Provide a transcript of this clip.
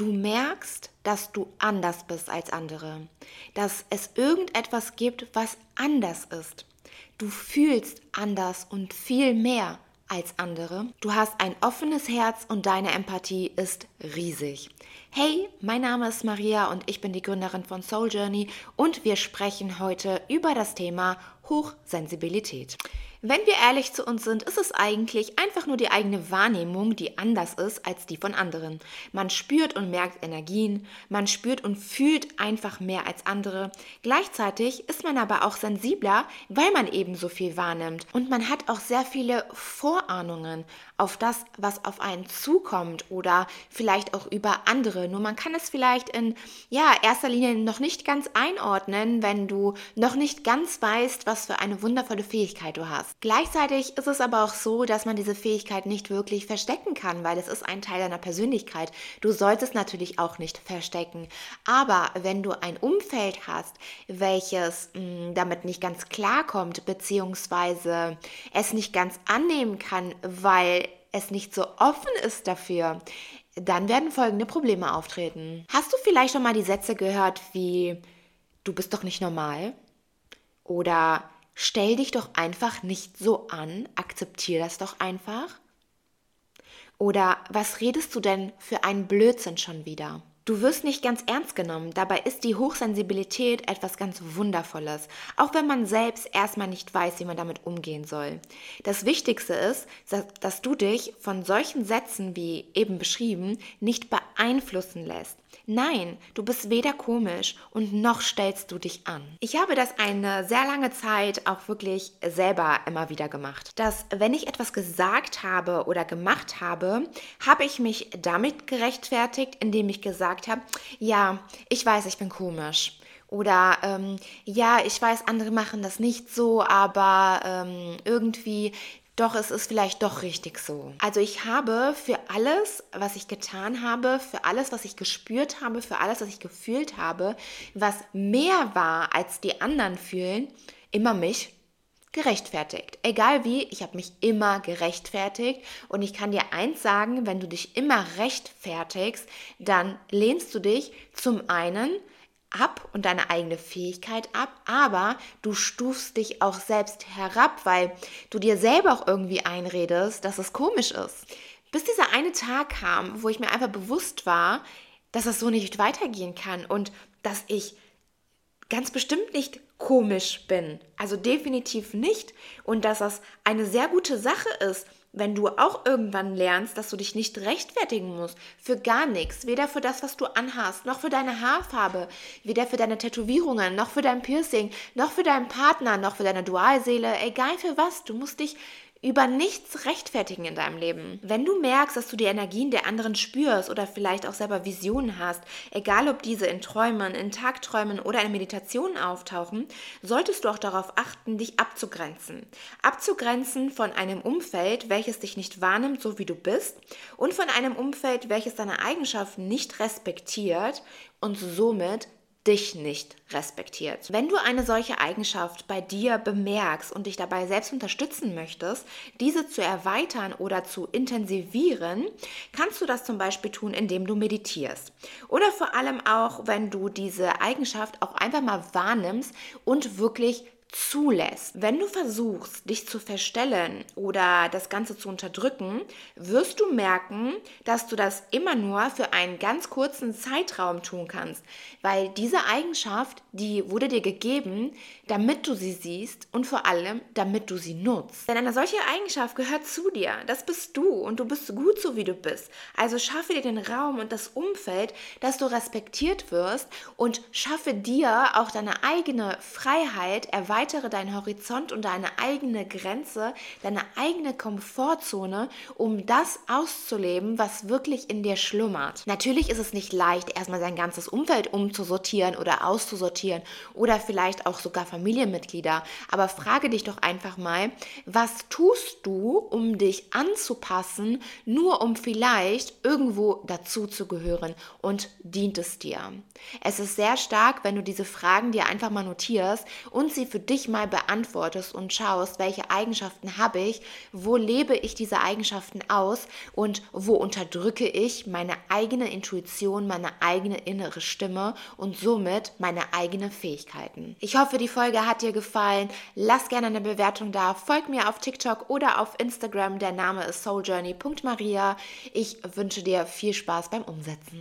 Du merkst, dass du anders bist als andere, dass es irgendetwas gibt, was anders ist. Du fühlst anders und viel mehr als andere. Du hast ein offenes Herz und deine Empathie ist riesig. Hey, mein Name ist Maria und ich bin die Gründerin von Soul Journey und wir sprechen heute über das Thema Hochsensibilität. Wenn wir ehrlich zu uns sind, ist es eigentlich einfach nur die eigene Wahrnehmung, die anders ist als die von anderen. Man spürt und merkt Energien, man spürt und fühlt einfach mehr als andere. Gleichzeitig ist man aber auch sensibler, weil man eben so viel wahrnimmt. Und man hat auch sehr viele Vorahnungen auf das, was auf einen zukommt oder vielleicht auch über andere. Nur man kann es vielleicht in ja, erster Linie noch nicht ganz einordnen, wenn du noch nicht ganz weißt, was für eine wundervolle Fähigkeit du hast. Gleichzeitig ist es aber auch so, dass man diese Fähigkeit nicht wirklich verstecken kann, weil es ist ein Teil deiner Persönlichkeit. Du solltest natürlich auch nicht verstecken. Aber wenn du ein Umfeld hast, welches mh, hm, damit nicht ganz klarkommt, beziehungsweise es nicht ganz annehmen kann, weil es nicht so offen ist dafür, dann werden folgende Probleme auftreten. Hast du vielleicht schon mal die Sätze gehört wie, du bist doch nicht normal? Oder Stell dich doch einfach nicht so an, akzeptier das doch einfach. Oder was redest du denn für einen Blödsinn schon wieder? Du wirst nicht ganz ernst genommen. Dabei ist die Hochsensibilität etwas ganz Wundervolles, auch wenn man selbst erstmal nicht weiß, wie man damit umgehen soll. Das Wichtigste ist, dass du dich von solchen Sätzen wie eben beschrieben nicht beeinflussen lässt. Nein, du bist weder komisch und noch stellst du dich an. Ich habe das eine sehr lange Zeit auch wirklich selber immer wieder gemacht. Dass wenn ich etwas gesagt habe oder gemacht habe, habe ich mich damit gerechtfertigt, indem ich gesagt habe, ja, ich weiß, ich bin komisch. Oder ähm, ja, ich weiß, andere machen das nicht so, aber ähm, irgendwie doch es ist vielleicht doch richtig so. Also ich habe für alles, was ich getan habe, für alles, was ich gespürt habe, für alles, was ich gefühlt habe, was mehr war als die anderen fühlen, immer mich gerechtfertigt. Egal wie, ich habe mich immer gerechtfertigt und ich kann dir eins sagen, wenn du dich immer rechtfertigst, dann lehnst du dich zum einen ab und deine eigene Fähigkeit ab, aber du stufst dich auch selbst herab, weil du dir selber auch irgendwie einredest, dass es komisch ist. Bis dieser eine Tag kam, wo ich mir einfach bewusst war, dass es so nicht weitergehen kann und dass ich ganz bestimmt nicht komisch bin. Also definitiv nicht. Und dass das eine sehr gute Sache ist, wenn du auch irgendwann lernst, dass du dich nicht rechtfertigen musst für gar nichts, weder für das, was du anhast, noch für deine Haarfarbe, weder für deine Tätowierungen, noch für dein Piercing, noch für deinen Partner, noch für deine Dualseele, egal für was, du musst dich über nichts rechtfertigen in deinem Leben. Wenn du merkst, dass du die Energien der anderen spürst oder vielleicht auch selber Visionen hast, egal ob diese in Träumen, in Tagträumen oder in Meditationen auftauchen, solltest du auch darauf achten, dich abzugrenzen. Abzugrenzen von einem Umfeld, welches dich nicht wahrnimmt, so wie du bist, und von einem Umfeld, welches deine Eigenschaften nicht respektiert und somit dich nicht respektiert. Wenn du eine solche Eigenschaft bei dir bemerkst und dich dabei selbst unterstützen möchtest, diese zu erweitern oder zu intensivieren, kannst du das zum Beispiel tun, indem du meditierst. Oder vor allem auch, wenn du diese Eigenschaft auch einfach mal wahrnimmst und wirklich zulässt. Wenn du versuchst, dich zu verstellen oder das Ganze zu unterdrücken, wirst du merken, dass du das immer nur für einen ganz kurzen Zeitraum tun kannst, weil diese Eigenschaft, die wurde dir gegeben, damit du sie siehst und vor allem, damit du sie nutzt. Denn eine solche Eigenschaft gehört zu dir. Das bist du und du bist gut so, wie du bist. Also schaffe dir den Raum und das Umfeld, dass du respektiert wirst und schaffe dir auch deine eigene Freiheit, erweitern erweitere deinen Horizont und deine eigene Grenze, deine eigene Komfortzone, um das auszuleben, was wirklich in dir schlummert. Natürlich ist es nicht leicht, erstmal sein ganzes Umfeld umzusortieren oder auszusortieren oder vielleicht auch sogar Familienmitglieder. Aber frage dich doch einfach mal, was tust du, um dich anzupassen, nur um vielleicht irgendwo dazu zu gehören und dient es dir? Es ist sehr stark, wenn du diese Fragen dir einfach mal notierst und sie für dich mal beantwortest und schaust, welche Eigenschaften habe ich, wo lebe ich diese Eigenschaften aus und wo unterdrücke ich meine eigene Intuition, meine eigene innere Stimme und somit meine eigenen Fähigkeiten. Ich hoffe, die Folge hat dir gefallen. Lass gerne eine Bewertung da. Folg mir auf TikTok oder auf Instagram. Der Name ist souljourney.maria. Ich wünsche dir viel Spaß beim Umsetzen.